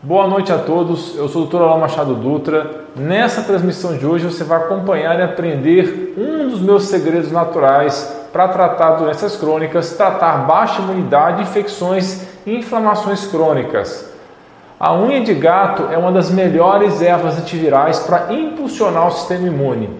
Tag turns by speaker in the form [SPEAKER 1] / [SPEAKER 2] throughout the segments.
[SPEAKER 1] Boa noite a todos, eu sou o Dr. Alain Machado Dutra. Nessa transmissão de hoje você vai acompanhar e aprender um dos meus segredos naturais para tratar doenças crônicas, tratar baixa imunidade, infecções e inflamações crônicas. A unha de gato é uma das melhores ervas antivirais para impulsionar o sistema imune.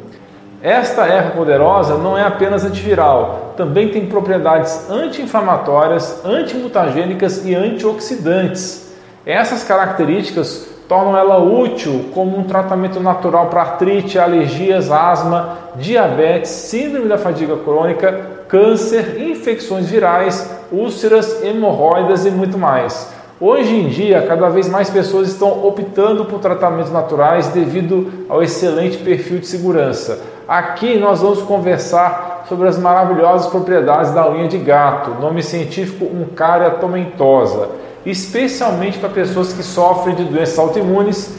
[SPEAKER 1] Esta erva poderosa não é apenas antiviral, também tem propriedades anti-inflamatórias, antimutagênicas e antioxidantes. Essas características tornam ela útil como um tratamento natural para artrite, alergias, asma, diabetes, síndrome da fadiga crônica, câncer, infecções virais, úlceras, hemorroidas e muito mais. Hoje em dia, cada vez mais pessoas estão optando por tratamentos naturais devido ao excelente perfil de segurança. Aqui nós vamos conversar sobre as maravilhosas propriedades da unha de gato, nome científico Uncaria tomentosa especialmente para pessoas que sofrem de doenças autoimunes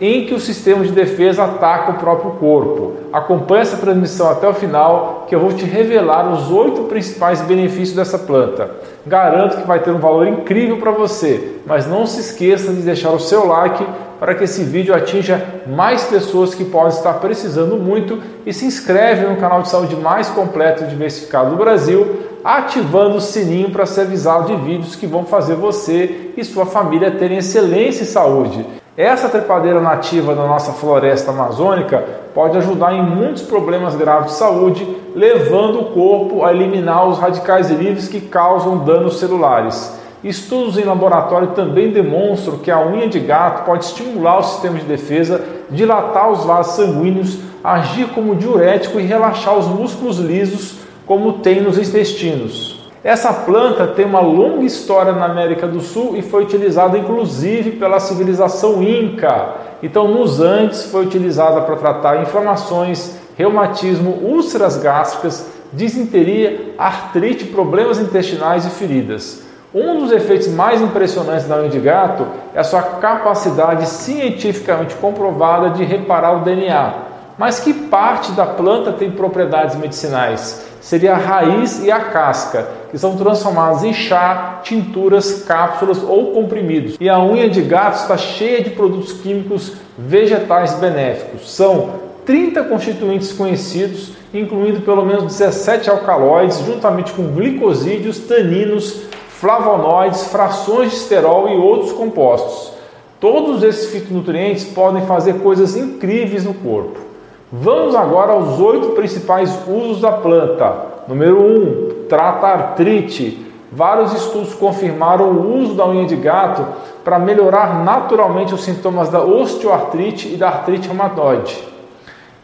[SPEAKER 1] em que o sistema de defesa ataca o próprio corpo. Acompanhe essa transmissão até o final, que eu vou te revelar os oito principais benefícios dessa planta. Garanto que vai ter um valor incrível para você, mas não se esqueça de deixar o seu like para que esse vídeo atinja mais pessoas que podem estar precisando muito e se inscreve no canal de saúde mais completo e diversificado do Brasil ativando o sininho para ser avisado de vídeos que vão fazer você e sua família terem excelência e saúde. Essa trepadeira nativa da nossa floresta amazônica pode ajudar em muitos problemas graves de saúde, levando o corpo a eliminar os radicais livres que causam danos celulares. Estudos em laboratório também demonstram que a unha de gato pode estimular o sistema de defesa, dilatar os vasos sanguíneos, agir como diurético e relaxar os músculos lisos como tem nos intestinos. Essa planta tem uma longa história na América do Sul e foi utilizada inclusive pela civilização Inca. Então, nos Andes, foi utilizada para tratar inflamações, reumatismo, úlceras gástricas, disenteria, artrite, problemas intestinais e feridas. Um dos efeitos mais impressionantes da unha de gato é a sua capacidade cientificamente comprovada de reparar o DNA. Mas que parte da planta tem propriedades medicinais? seria a raiz e a casca, que são transformadas em chá, tinturas, cápsulas ou comprimidos. E a unha de gato está cheia de produtos químicos vegetais benéficos. São 30 constituintes conhecidos, incluindo pelo menos 17 alcaloides, juntamente com glicosídeos, taninos, flavonoides, frações de esterol e outros compostos. Todos esses fitonutrientes podem fazer coisas incríveis no corpo. Vamos agora aos oito principais usos da planta. Número 1, um, trata artrite. Vários estudos confirmaram o uso da unha de gato para melhorar naturalmente os sintomas da osteoartrite e da artrite reumatoide.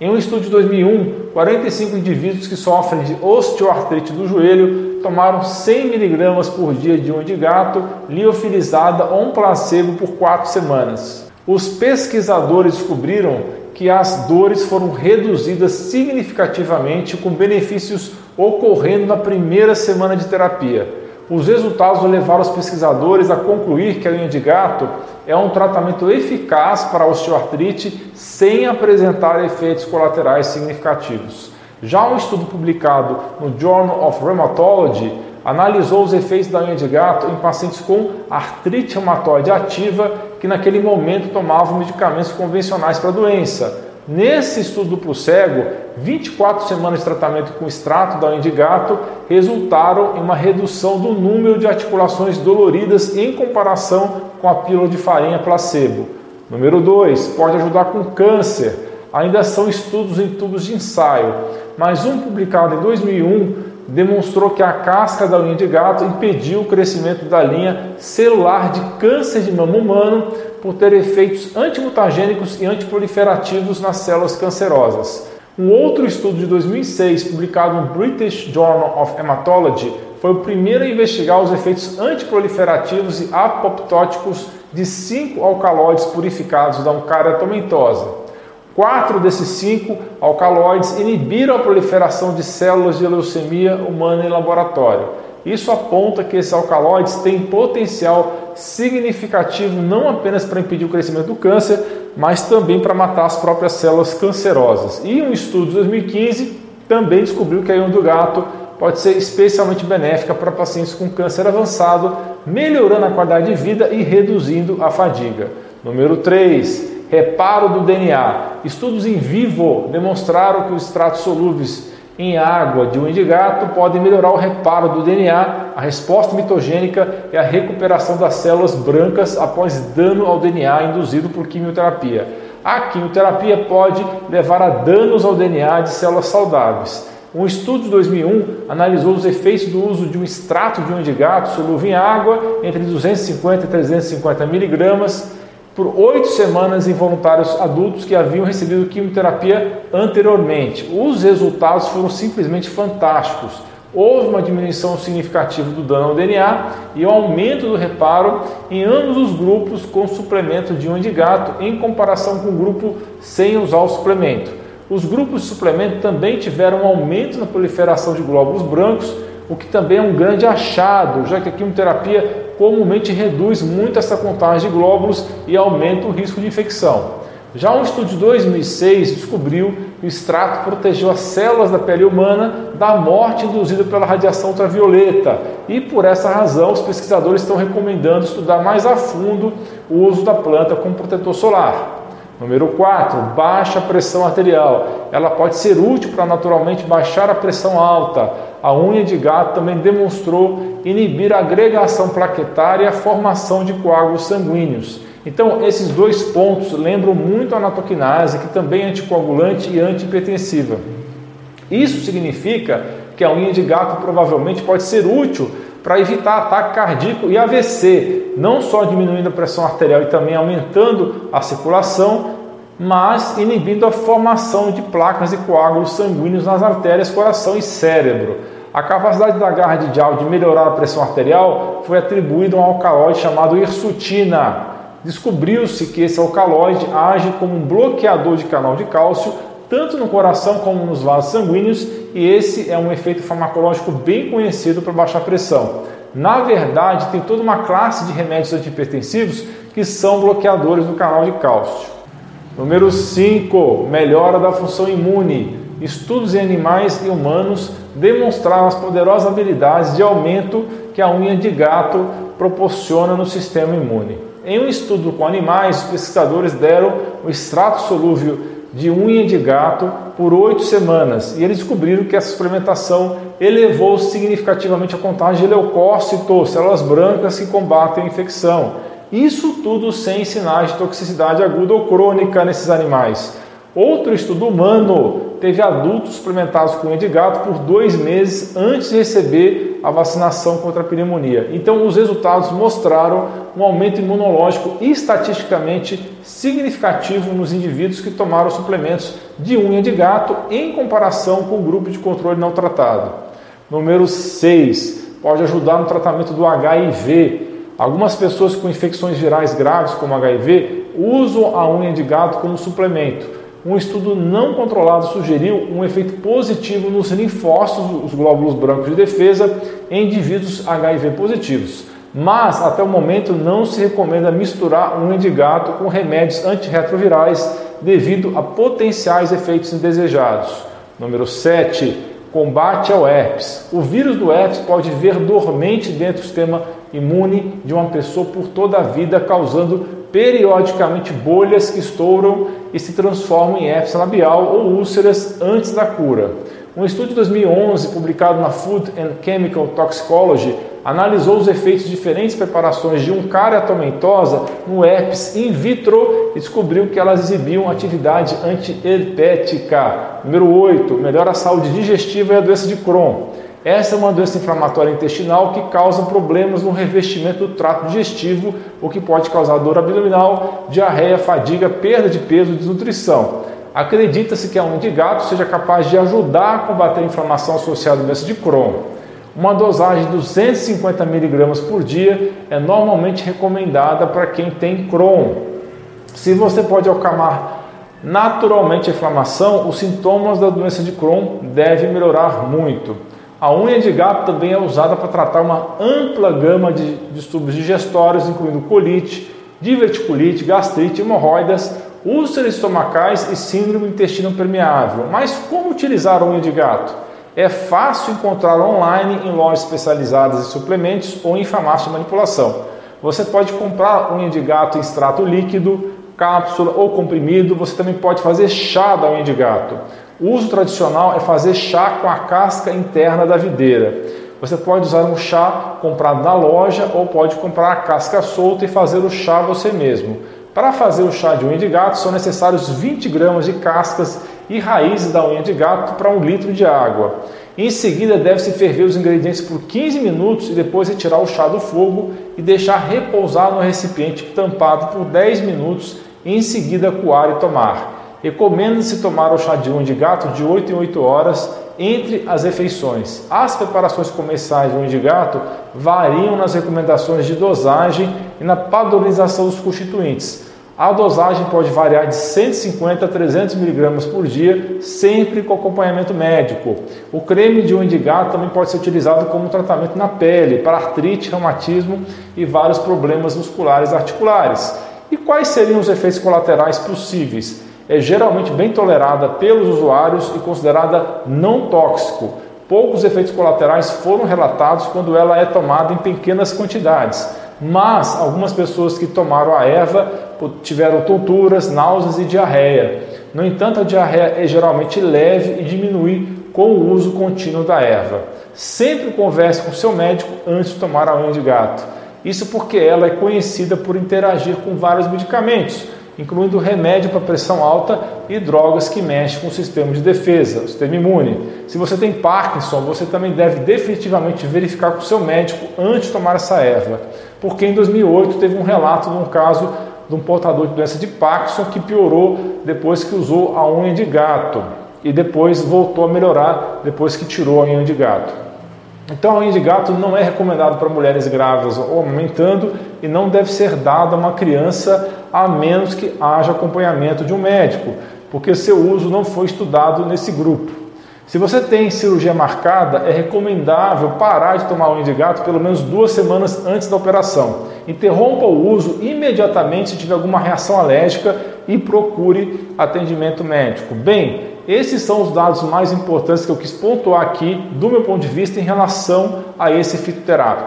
[SPEAKER 1] Em um estudo de 2001, 45 indivíduos que sofrem de osteoartrite do joelho tomaram 100 mg por dia de unha de gato liofilizada ou um placebo por 4 semanas. Os pesquisadores descobriram que as dores foram reduzidas significativamente, com benefícios ocorrendo na primeira semana de terapia. Os resultados levaram os pesquisadores a concluir que a unha de gato é um tratamento eficaz para a osteoartrite sem apresentar efeitos colaterais significativos. Já um estudo publicado no Journal of Rheumatology analisou os efeitos da unha de gato em pacientes com artrite reumatoide ativa que naquele momento tomavam medicamentos convencionais para a doença. Nesse estudo duplo cego, 24 semanas de tratamento com extrato da unha de gato resultaram em uma redução do número de articulações doloridas em comparação com a pílula de farinha placebo. Número 2, pode ajudar com câncer. Ainda são estudos em tubos de ensaio, mas um publicado em 2001 demonstrou que a casca da unha de gato impediu o crescimento da linha celular de câncer de mama humano por ter efeitos antimutagênicos e antiproliferativos nas células cancerosas. Um outro estudo de 2006, publicado no British Journal of Hematology, foi o primeiro a investigar os efeitos antiproliferativos e apoptóticos de cinco alcaloides purificados da Uncaria tomentosa. Quatro desses cinco alcaloides inibiram a proliferação de células de leucemia humana em laboratório. Isso aponta que esses alcaloides têm potencial significativo não apenas para impedir o crescimento do câncer, mas também para matar as próprias células cancerosas. E um estudo de 2015 também descobriu que a ion do gato pode ser especialmente benéfica para pacientes com câncer avançado, melhorando a qualidade de vida e reduzindo a fadiga. Número 3, reparo do DNA. Estudos em vivo demonstraram que os extratos solúveis em água de unha de gato podem melhorar o reparo do DNA, a resposta mitogênica e a recuperação das células brancas após dano ao DNA induzido por quimioterapia. A quimioterapia pode levar a danos ao DNA de células saudáveis. Um estudo de 2001 analisou os efeitos do uso de um extrato de unha de gato solúvel em água entre 250 e 350 miligramas por oito semanas em voluntários adultos que haviam recebido quimioterapia anteriormente. Os resultados foram simplesmente fantásticos. Houve uma diminuição significativa do dano ao DNA e um aumento do reparo em ambos os grupos com suplemento de unha de gato em comparação com o grupo sem usar o suplemento. Os grupos de suplemento também tiveram um aumento na proliferação de glóbulos brancos, o que também é um grande achado, já que a quimioterapia comumente reduz muito essa contagem de glóbulos e aumenta o risco de infecção. Já um estudo de 2006 descobriu que o extrato protegeu as células da pele humana da morte induzida pela radiação ultravioleta e por essa razão os pesquisadores estão recomendando estudar mais a fundo o uso da planta como protetor solar. Número 4, baixa pressão arterial. Ela pode ser útil para naturalmente baixar a pressão alta. A unha de gato também demonstrou inibir a agregação plaquetária e a formação de coágulos sanguíneos. Então, esses dois pontos lembram muito a natoquinase, que também é anticoagulante e antihipertensiva. Isso significa que a unha de gato provavelmente pode ser útil para evitar ataque cardíaco e AVC, não só diminuindo a pressão arterial e também aumentando a circulação, mas inibindo a formação de placas e coágulos sanguíneos nas artérias, coração e cérebro. A capacidade da garra de Dial de melhorar a pressão arterial foi atribuída a um alcaloide chamado hirsutina. Descobriu-se que esse alcaloide age como um bloqueador de canal de cálcio tanto no coração como nos vasos sanguíneos, e esse é um efeito farmacológico bem conhecido para baixar pressão. Na verdade, tem toda uma classe de remédios antihipertensivos que são bloqueadores do canal de cálcio. Número 5, melhora da função imune. Estudos em animais e humanos demonstraram as poderosas habilidades de aumento que a unha de gato proporciona no sistema imune. Em um estudo com animais, os pesquisadores deram o extrato solúvel de unha de gato por oito semanas e eles descobriram que essa suplementação elevou significativamente a contagem de leucócitos, células brancas que combatem a infecção. Isso tudo sem sinais de toxicidade aguda ou crônica nesses animais. Outro estudo humano teve adultos suplementados com unha de gato por dois meses antes de receber a vacinação contra a pneumonia. Então, os resultados mostraram um aumento imunológico estatisticamente significativo nos indivíduos que tomaram suplementos de unha de gato em comparação com o grupo de controle não tratado. Número 6. Pode ajudar no tratamento do HIV. Algumas pessoas com infecções virais graves, como HIV, usam a unha de gato como suplemento um estudo não controlado sugeriu um efeito positivo nos linfócitos, os glóbulos brancos de defesa, em indivíduos HIV positivos. Mas, até o momento, não se recomenda misturar unha de gato com remédios antirretrovirais devido a potenciais efeitos indesejados. Número 7. Combate ao herpes. O vírus do herpes pode viver dormente dentro do sistema imune de uma pessoa por toda a vida, causando periodicamente bolhas que estouram e se transformam em herpes labial ou úlceras antes da cura. Um estudo de 2011, publicado na Food and Chemical Toxicology, analisou os efeitos de diferentes preparações de um caratomentosa no herpes in vitro e descobriu que elas exibiam atividade antiherpética. Número 8, melhora a saúde digestiva e a doença de Crohn. Essa é uma doença inflamatória intestinal que causa problemas no revestimento do trato digestivo, o que pode causar dor abdominal, diarreia, fadiga, perda de peso e desnutrição. Acredita-se que a unha de gato seja capaz de ajudar a combater a inflamação associada à doença de Crohn. Uma dosagem de 250 mg por dia é normalmente recomendada para quem tem Crohn. Se você pode acalmar naturalmente a inflamação, os sintomas da doença de Crohn devem melhorar muito. A unha de gato também é usada para tratar uma ampla gama de distúrbios digestórios, incluindo colite, diverticulite, gastrite, hemorroidas, úlceras estomacais e síndrome do intestino permeável. Mas como utilizar a unha de gato? É fácil encontrar online em lojas especializadas em suplementos ou em farmácia de manipulação. Você pode comprar unha de gato em extrato líquido, cápsula ou comprimido. Você também pode fazer chá da unha de gato. O uso tradicional é fazer chá com a casca interna da videira. Você pode usar um chá comprado na loja ou pode comprar a casca solta e fazer o chá você mesmo. Para fazer o chá de unha de gato são necessários 20 gramas de cascas e raízes da unha de gato para um litro de água. Em seguida, deve-se ferver os ingredientes por 15 minutos e depois retirar o chá do fogo e deixar repousar no recipiente tampado por 10 minutos em seguida coar e tomar. Recomenda-se tomar o chá de unha de gato de 8 em 8 horas entre as refeições. As preparações comerciais de unha de gato variam nas recomendações de dosagem e na padronização dos constituintes. A dosagem pode variar de 150 a 300 mg por dia, sempre com acompanhamento médico. O creme de unha de gato também pode ser utilizado como tratamento na pele, para artrite, reumatismo e vários problemas musculares articulares. E quais seriam os efeitos colaterais possíveis? É geralmente bem tolerada pelos usuários e considerada não tóxico. Poucos efeitos colaterais foram relatados quando ela é tomada em pequenas quantidades mas algumas pessoas que tomaram a erva tiveram tonturas, náuseas e diarreia. No entanto, a diarreia é geralmente leve e diminui com o uso contínuo da erva. Sempre converse com seu médico antes de tomar a unha de gato. Isso porque ela é conhecida por interagir com vários medicamentos, incluindo remédio para pressão alta e drogas que mexem com o sistema de defesa, o sistema imune. Se você tem Parkinson, você também deve definitivamente verificar com o seu médico antes de tomar essa erva, porque em 2008 teve um relato de um caso de um portador de doença de Parkinson que piorou depois que usou a unha de gato e depois voltou a melhorar depois que tirou a unha de gato. Então a unha de gato não é recomendado para mulheres grávidas ou aumentando e não deve ser dada a uma criança a menos que haja acompanhamento de um médico, porque seu uso não foi estudado nesse grupo. Se você tem cirurgia marcada, é recomendável parar de tomar unha de gato pelo menos duas semanas antes da operação. Interrompa o uso imediatamente se tiver alguma reação alérgica e procure atendimento médico. Bem, esses são os dados mais importantes que eu quis pontuar aqui do meu ponto de vista em relação a esse fitoterápico.